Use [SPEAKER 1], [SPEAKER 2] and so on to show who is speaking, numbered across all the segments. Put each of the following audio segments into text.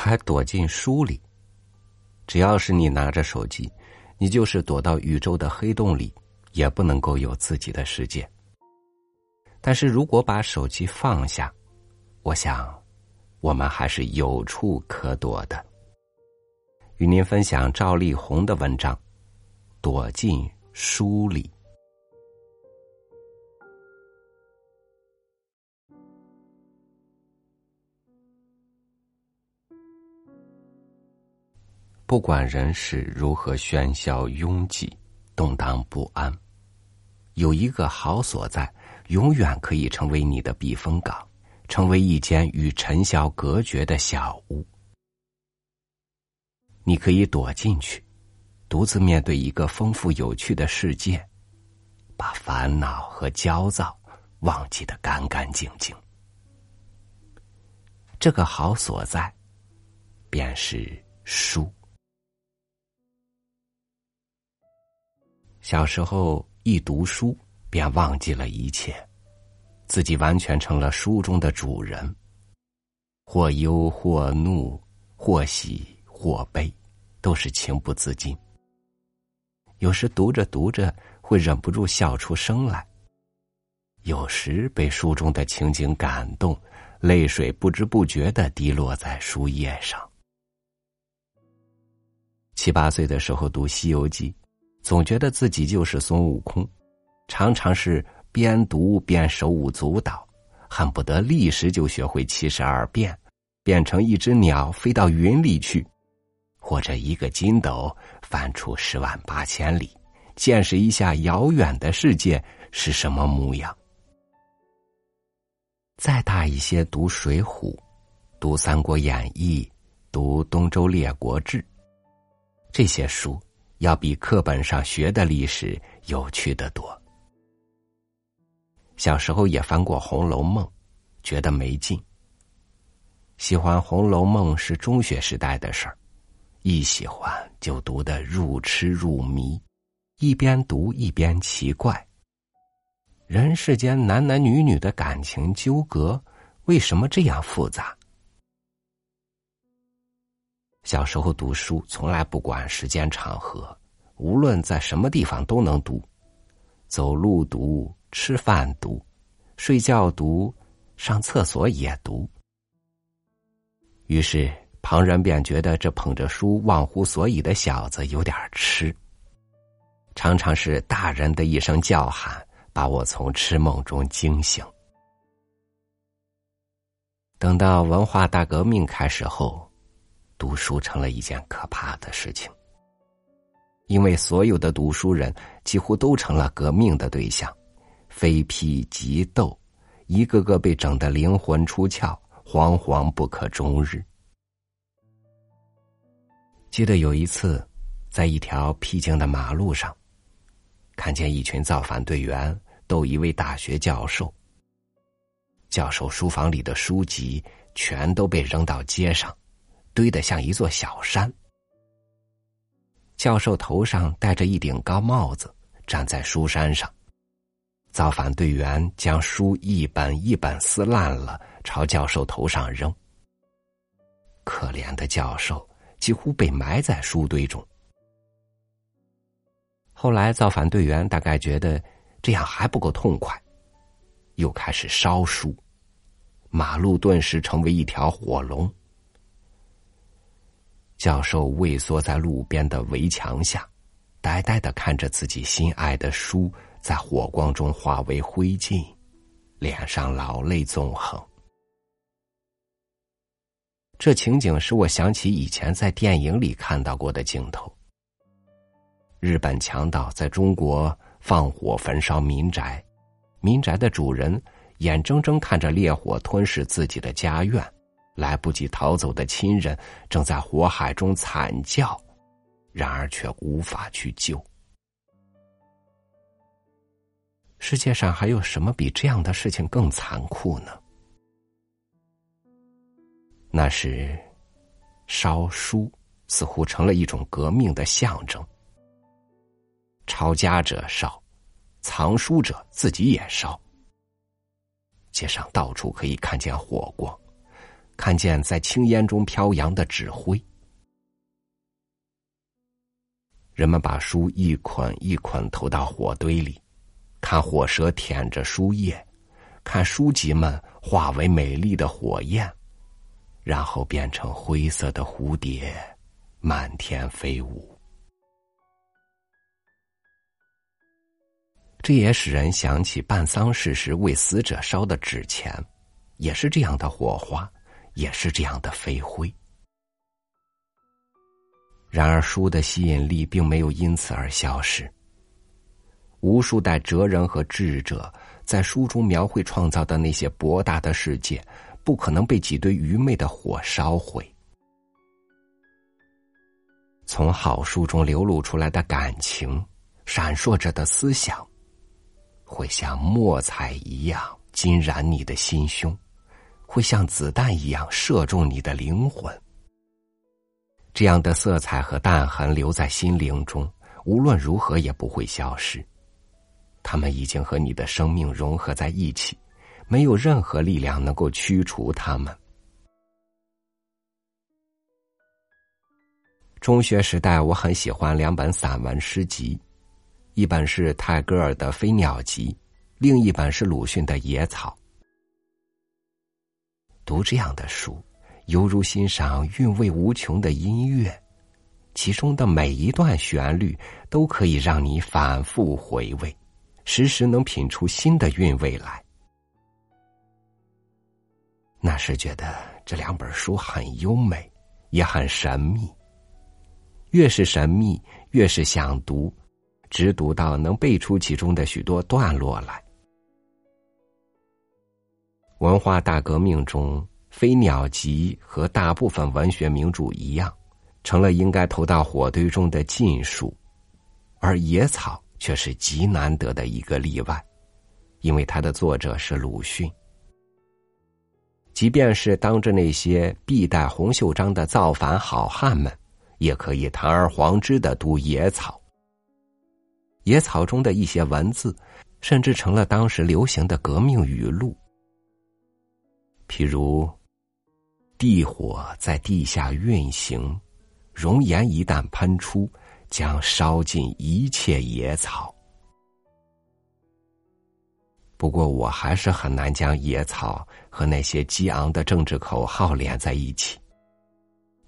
[SPEAKER 1] 还躲进书里。只要是你拿着手机，你就是躲到宇宙的黑洞里，也不能够有自己的世界。但是如果把手机放下，我想，我们还是有处可躲的。与您分享赵丽宏的文章《躲进书里》。不管人世如何喧嚣拥挤、动荡不安，有一个好所在，永远可以成为你的避风港，成为一间与尘嚣隔绝的小屋。你可以躲进去，独自面对一个丰富有趣的世界，把烦恼和焦躁忘记的干干净净。这个好所在，便是书。小时候一读书，便忘记了一切，自己完全成了书中的主人。或忧或怒，或喜或悲，都是情不自禁。有时读着读着，会忍不住笑出声来；有时被书中的情景感动，泪水不知不觉的滴落在书页上。七八岁的时候读《西游记》。总觉得自己就是孙悟空，常常是边读边手舞足蹈，恨不得立时就学会七十二变，变成一只鸟飞到云里去，或者一个筋斗翻出十万八千里，见识一下遥远的世界是什么模样。再大一些，读《水浒》，读《三国演义》，读《东周列国志》，这些书。要比课本上学的历史有趣的多。小时候也翻过《红楼梦》，觉得没劲。喜欢《红楼梦》是中学时代的事儿，一喜欢就读得入痴入迷，一边读一边奇怪：人世间男男女女的感情纠葛，为什么这样复杂？小时候读书，从来不管时间场合，无论在什么地方都能读，走路读，吃饭读，睡觉读，上厕所也读。于是旁人便觉得这捧着书忘乎所以的小子有点痴。常常是大人的一声叫喊，把我从痴梦中惊醒。等到文化大革命开始后。读书成了一件可怕的事情，因为所有的读书人几乎都成了革命的对象，非批即斗，一个个被整得灵魂出窍，惶惶不可终日。记得有一次，在一条僻静的马路上，看见一群造反队员斗一位大学教授。教授书房里的书籍全都被扔到街上。堆得像一座小山。教授头上戴着一顶高帽子，站在书山上。造反队员将书一本一本撕烂了，朝教授头上扔。可怜的教授几乎被埋在书堆中。后来，造反队员大概觉得这样还不够痛快，又开始烧书，马路顿时成为一条火龙。教授畏缩在路边的围墙下，呆呆的看着自己心爱的书在火光中化为灰烬，脸上老泪纵横。这情景使我想起以前在电影里看到过的镜头：日本强盗在中国放火焚烧民宅，民宅的主人眼睁睁看着烈火吞噬自己的家园。来不及逃走的亲人正在火海中惨叫，然而却无法去救。世界上还有什么比这样的事情更残酷呢？那时，烧书似乎成了一种革命的象征。抄家者烧，藏书者自己也烧。街上到处可以看见火光。看见在青烟中飘扬的纸灰。人们把书一捆一捆投到火堆里，看火蛇舔着书页，看书籍们化为美丽的火焰，然后变成灰色的蝴蝶，满天飞舞。这也使人想起办丧事时为死者烧的纸钱，也是这样的火花，也是这样的飞灰。然而，书的吸引力并没有因此而消失。无数代哲人和智者在书中描绘创造的那些博大的世界，不可能被几堆愚昧的火烧毁。从好书中流露出来的感情，闪烁着的思想，会像墨彩一样浸染你的心胸，会像子弹一样射中你的灵魂。这样的色彩和淡痕留在心灵中，无论如何也不会消失。他们已经和你的生命融合在一起，没有任何力量能够驱除他们。中学时代，我很喜欢两本散文诗集，一本是泰戈尔的《飞鸟集》，另一本是鲁迅的《野草》。读这样的书。犹如欣赏韵味无穷的音乐，其中的每一段旋律都可以让你反复回味，时时能品出新的韵味来。那时觉得这两本书很优美，也很神秘。越是神秘，越是想读，直读到能背出其中的许多段落来。文化大革命中。《飞鸟集》和大部分文学名著一样，成了应该投到火堆中的禁书，而《野草》却是极难得的一个例外，因为它的作者是鲁迅。即便是当着那些必戴红袖章的造反好汉们，也可以堂而皇之的读《野草》。《野草》中的一些文字，甚至成了当时流行的革命语录，譬如。地火在地下运行，熔岩一旦喷出，将烧尽一切野草。不过，我还是很难将野草和那些激昂的政治口号连在一起。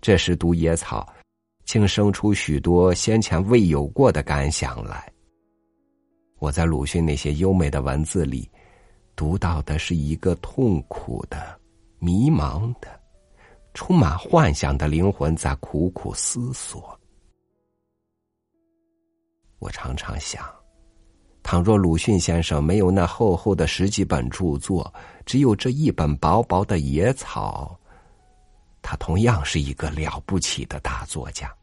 [SPEAKER 1] 这时读野草，竟生出许多先前未有过的感想来。我在鲁迅那些优美的文字里，读到的是一个痛苦的、迷茫的。充满幻想的灵魂在苦苦思索。我常常想，倘若鲁迅先生没有那厚厚的十几本著作，只有这一本薄薄的《野草》，他同样是一个了不起的大作家。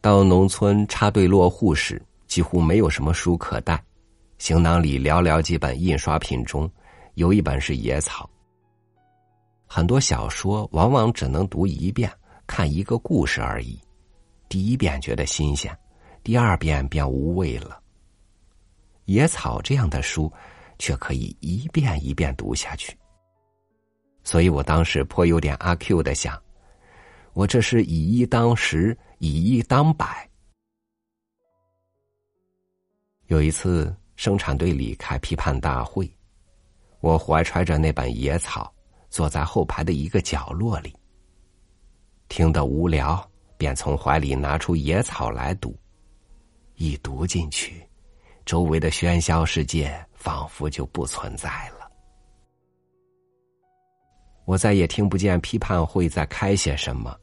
[SPEAKER 1] 到农村插队落户时，几乎没有什么书可带，行囊里寥寥几本印刷品中。有一本是《野草》，很多小说往往只能读一遍，看一个故事而已。第一遍觉得新鲜，第二遍便无味了。《野草》这样的书，却可以一遍一遍读下去。所以我当时颇有点阿 Q 的想：我这是以一当十，以一当百。有一次，生产队里开批判大会。我怀揣着那本《野草》，坐在后排的一个角落里。听得无聊，便从怀里拿出《野草》来读。一读进去，周围的喧嚣世界仿佛就不存在了。我再也听不见批判会在开些什么，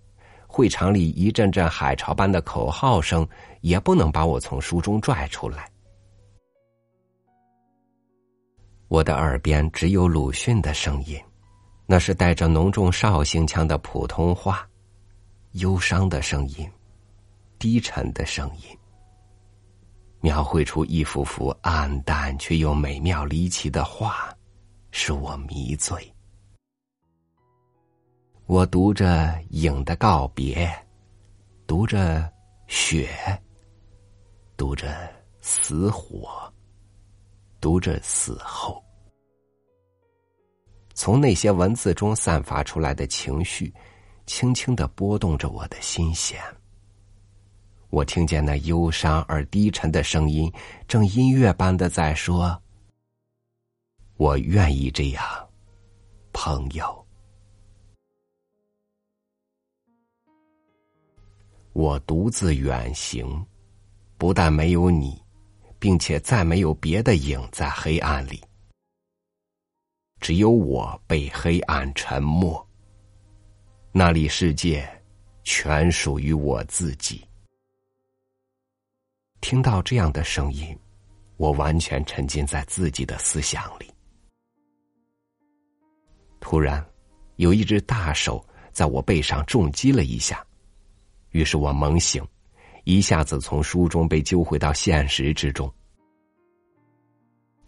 [SPEAKER 1] 会场里一阵阵海潮般的口号声也不能把我从书中拽出来。我的耳边只有鲁迅的声音，那是带着浓重绍兴腔的普通话，忧伤的声音，低沉的声音，描绘出一幅幅暗淡却又美妙离奇的画，使我迷醉。我读着影的告别，读着雪，读着死火。读着死后，从那些文字中散发出来的情绪，轻轻的拨动着我的心弦。我听见那忧伤而低沉的声音，正音乐般的在说：“我愿意这样，朋友。”我独自远行，不但没有你，并且再没有别的影在黑暗里。只有我被黑暗沉没，那里世界全属于我自己。听到这样的声音，我完全沉浸在自己的思想里。突然，有一只大手在我背上重击了一下。于是我猛醒，一下子从书中被揪回到现实之中。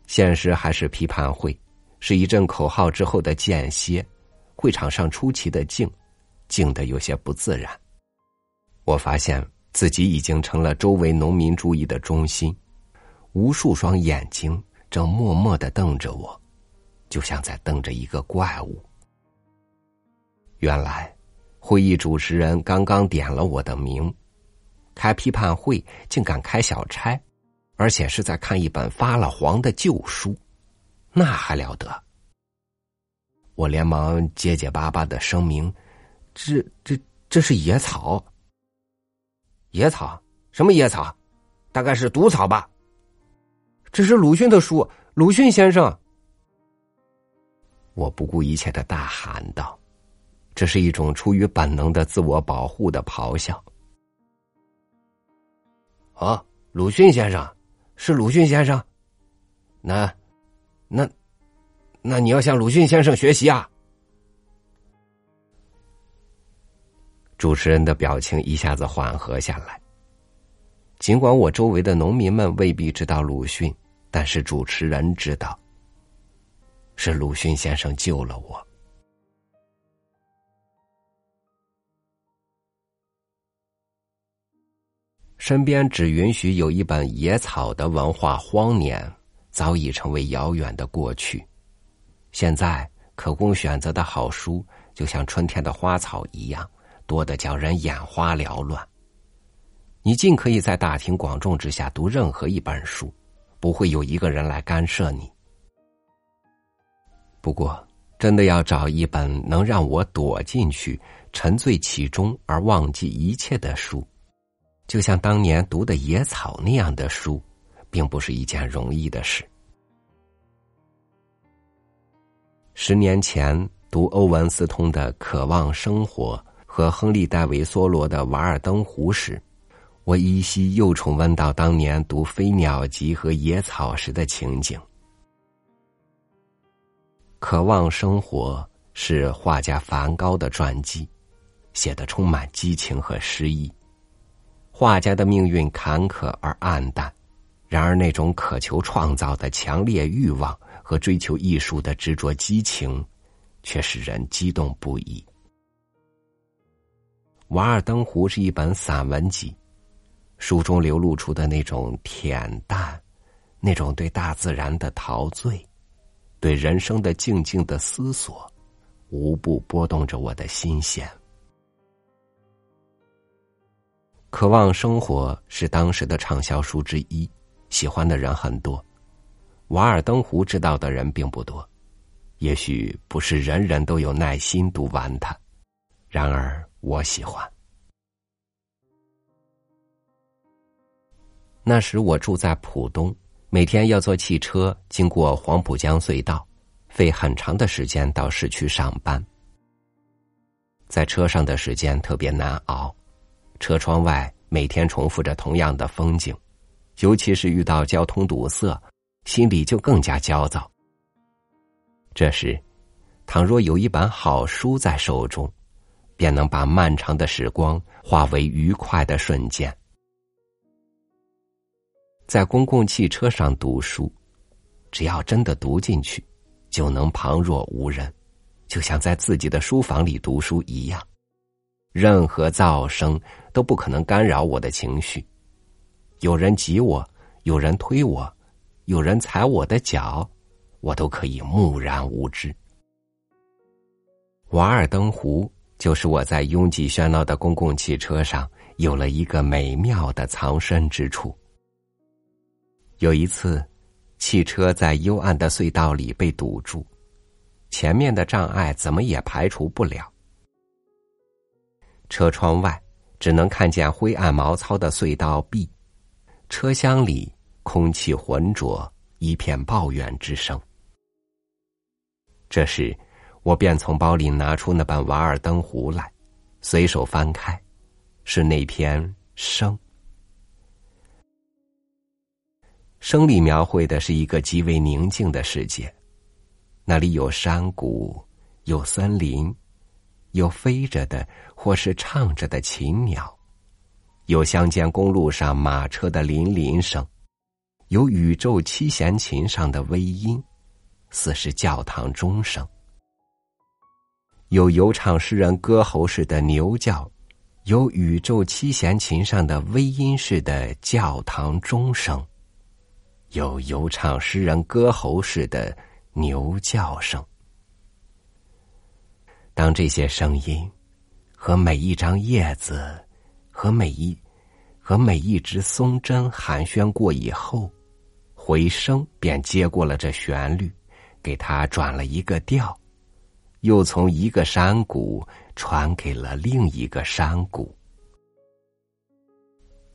[SPEAKER 1] 现实还是批判会，是一阵口号之后的间歇。会场上出奇的静，静的有些不自然。我发现自己已经成了周围农民注意的中心，无数双眼睛正默默的瞪着我，就像在瞪着一个怪物。原来。会议主持人刚刚点了我的名，开批判会竟敢开小差，而且是在看一本发了黄的旧书，那还了得！我连忙结结巴巴的声明：“这、这、这是野草，野草？什么野草？大概是毒草吧？这是鲁迅的书，鲁迅先生！”我不顾一切的大喊道。这是一种出于本能的自我保护的咆哮。哦，鲁迅先生，是鲁迅先生。那，那，那你要向鲁迅先生学习啊！主持人的表情一下子缓和下来。尽管我周围的农民们未必知道鲁迅，但是主持人知道，是鲁迅先生救了我。身边只允许有一本野草的文化荒年，早已成为遥远的过去。现在可供选择的好书，就像春天的花草一样，多得叫人眼花缭乱。你尽可以在大庭广众之下读任何一本书，不会有一个人来干涉你。不过，真的要找一本能让我躲进去、沉醉其中而忘记一切的书。就像当年读的《野草》那样的书，并不是一件容易的事。十年前读欧文斯通的《渴望生活》和亨利·戴维·梭罗的《瓦尔登湖》时，我依稀又重温到当年读《飞鸟集》和《野草》时的情景。《渴望生活》是画家梵高的传记，写的充满激情和诗意。画家的命运坎坷而暗淡，然而那种渴求创造的强烈欲望和追求艺术的执着激情，却使人激动不已。《瓦尔登湖》是一本散文集，书中流露出的那种恬淡，那种对大自然的陶醉，对人生的静静的思索，无不拨动着我的心弦。渴望生活是当时的畅销书之一，喜欢的人很多。瓦尔登湖知道的人并不多，也许不是人人都有耐心读完它。然而我喜欢。那时我住在浦东，每天要坐汽车经过黄浦江隧道，费很长的时间到市区上班。在车上的时间特别难熬。车窗外每天重复着同样的风景，尤其是遇到交通堵塞，心里就更加焦躁。这时，倘若有一本好书在手中，便能把漫长的时光化为愉快的瞬间。在公共汽车上读书，只要真的读进去，就能旁若无人，就像在自己的书房里读书一样。任何噪声都不可能干扰我的情绪。有人挤我，有人推我，有人踩我的脚，我都可以木然无知。瓦尔登湖就是我在拥挤喧闹的公共汽车上有了一个美妙的藏身之处。有一次，汽车在幽暗的隧道里被堵住，前面的障碍怎么也排除不了。车窗外只能看见灰暗毛糙的隧道壁，车厢里空气浑浊，一片抱怨之声。这时，我便从包里拿出那本《瓦尔登湖》来，随手翻开，是那篇《生》。生里描绘的是一个极为宁静的世界，那里有山谷，有森林，有飞着的或是唱着的禽鸟，有乡间公路上马车的铃铃声，有宇宙七弦琴上的微音，似是教堂钟声；有游唱诗人歌喉似的牛叫，有宇宙七弦琴上的微音似的教堂钟声。有游唱诗人歌喉似的牛叫声。当这些声音和每一张叶子、和每一、和每一只松针寒暄过以后，回声便接过了这旋律，给它转了一个调，又从一个山谷传给了另一个山谷。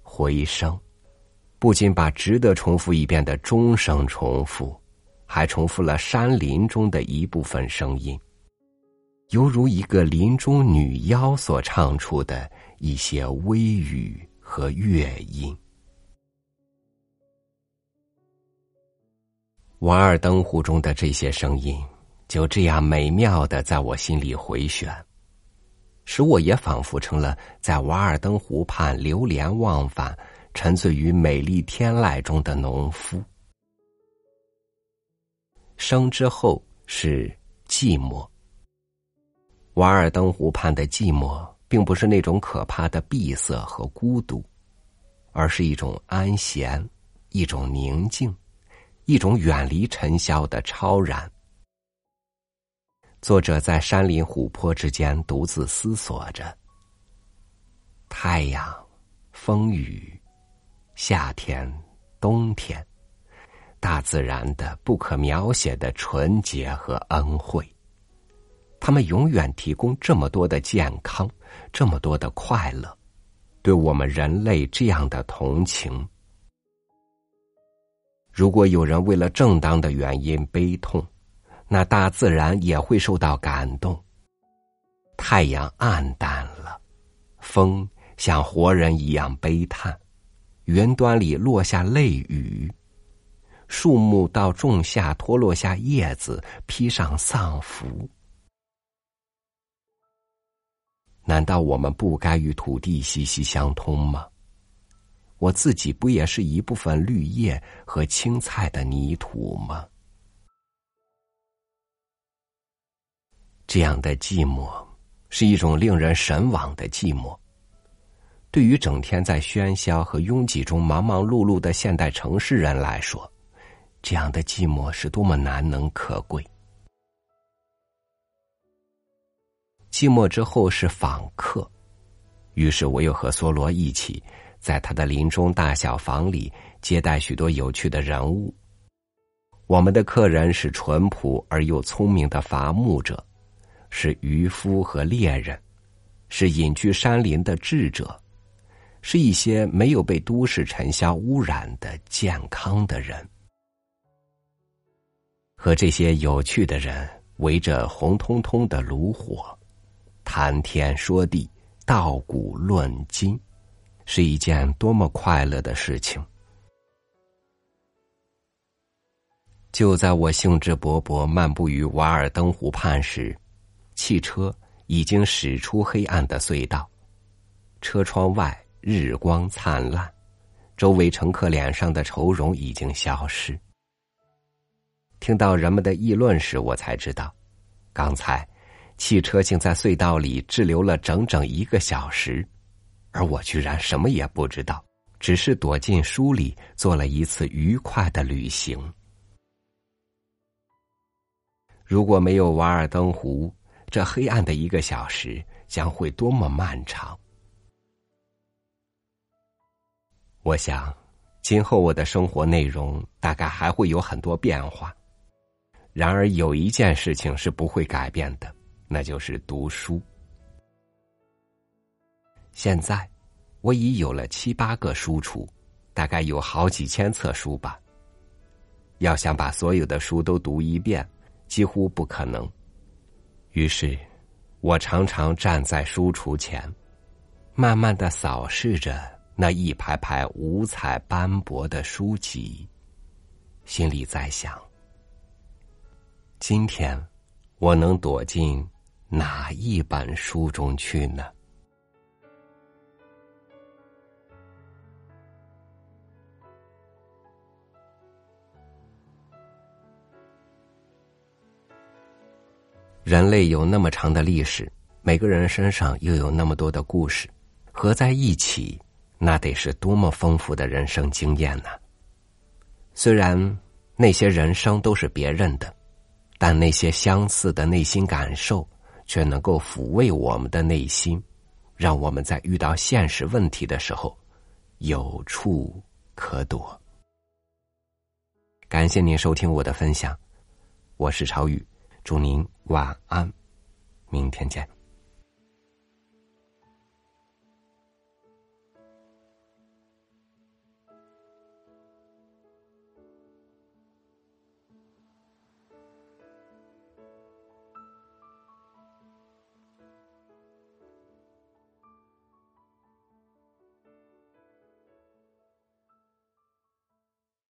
[SPEAKER 1] 回声。不仅把值得重复一遍的钟声重复，还重复了山林中的一部分声音，犹如一个林中女妖所唱出的一些微语和乐音。瓦尔登湖中的这些声音，就这样美妙的在我心里回旋，使我也仿佛成了在瓦尔登湖畔流连忘返。沉醉于美丽天籁中的农夫，生之后是寂寞。瓦尔登湖畔的寂寞，并不是那种可怕的闭塞和孤独，而是一种安闲，一种宁静，一种远离尘嚣的超然。作者在山林湖泊之间独自思索着：太阳，风雨。夏天，冬天，大自然的不可描写的纯洁和恩惠，他们永远提供这么多的健康，这么多的快乐，对我们人类这样的同情。如果有人为了正当的原因悲痛，那大自然也会受到感动。太阳暗淡了，风像活人一样悲叹。云端里落下泪雨，树木到仲夏脱落下叶子，披上丧服。难道我们不该与土地息息相通吗？我自己不也是一部分绿叶和青菜的泥土吗？这样的寂寞，是一种令人神往的寂寞。对于整天在喧嚣和拥挤中忙忙碌碌的现代城市人来说，这样的寂寞是多么难能可贵。寂寞之后是访客，于是我又和梭罗一起，在他的林中大小房里接待许多有趣的人物。我们的客人是淳朴而又聪明的伐木者，是渔夫和猎人，是隐居山林的智者。是一些没有被都市尘嚣污染的健康的人，和这些有趣的人围着红彤彤的炉火，谈天说地，道古论今，是一件多么快乐的事情！就在我兴致勃勃漫步于瓦尔登湖畔时，汽车已经驶出黑暗的隧道，车窗外。日光灿烂，周围乘客脸上的愁容已经消失。听到人们的议论时，我才知道，刚才汽车竟在隧道里滞留了整整一个小时，而我居然什么也不知道，只是躲进书里做了一次愉快的旅行。如果没有瓦尔登湖，这黑暗的一个小时将会多么漫长。我想，今后我的生活内容大概还会有很多变化。然而，有一件事情是不会改变的，那就是读书。现在，我已有了七八个书橱，大概有好几千册书吧。要想把所有的书都读一遍，几乎不可能。于是，我常常站在书橱前，慢慢的扫视着那一排排五彩斑驳的书籍，心里在想：今天我能躲进哪一本书中去呢？人类有那么长的历史，每个人身上又有那么多的故事，合在一起，那得是多么丰富的人生经验呢？虽然那些人生都是别人的，但那些相似的内心感受，却能够抚慰我们的内心，让我们在遇到现实问题的时候有处可躲。感谢您收听我的分享，我是朝雨。祝您晚安，明天见。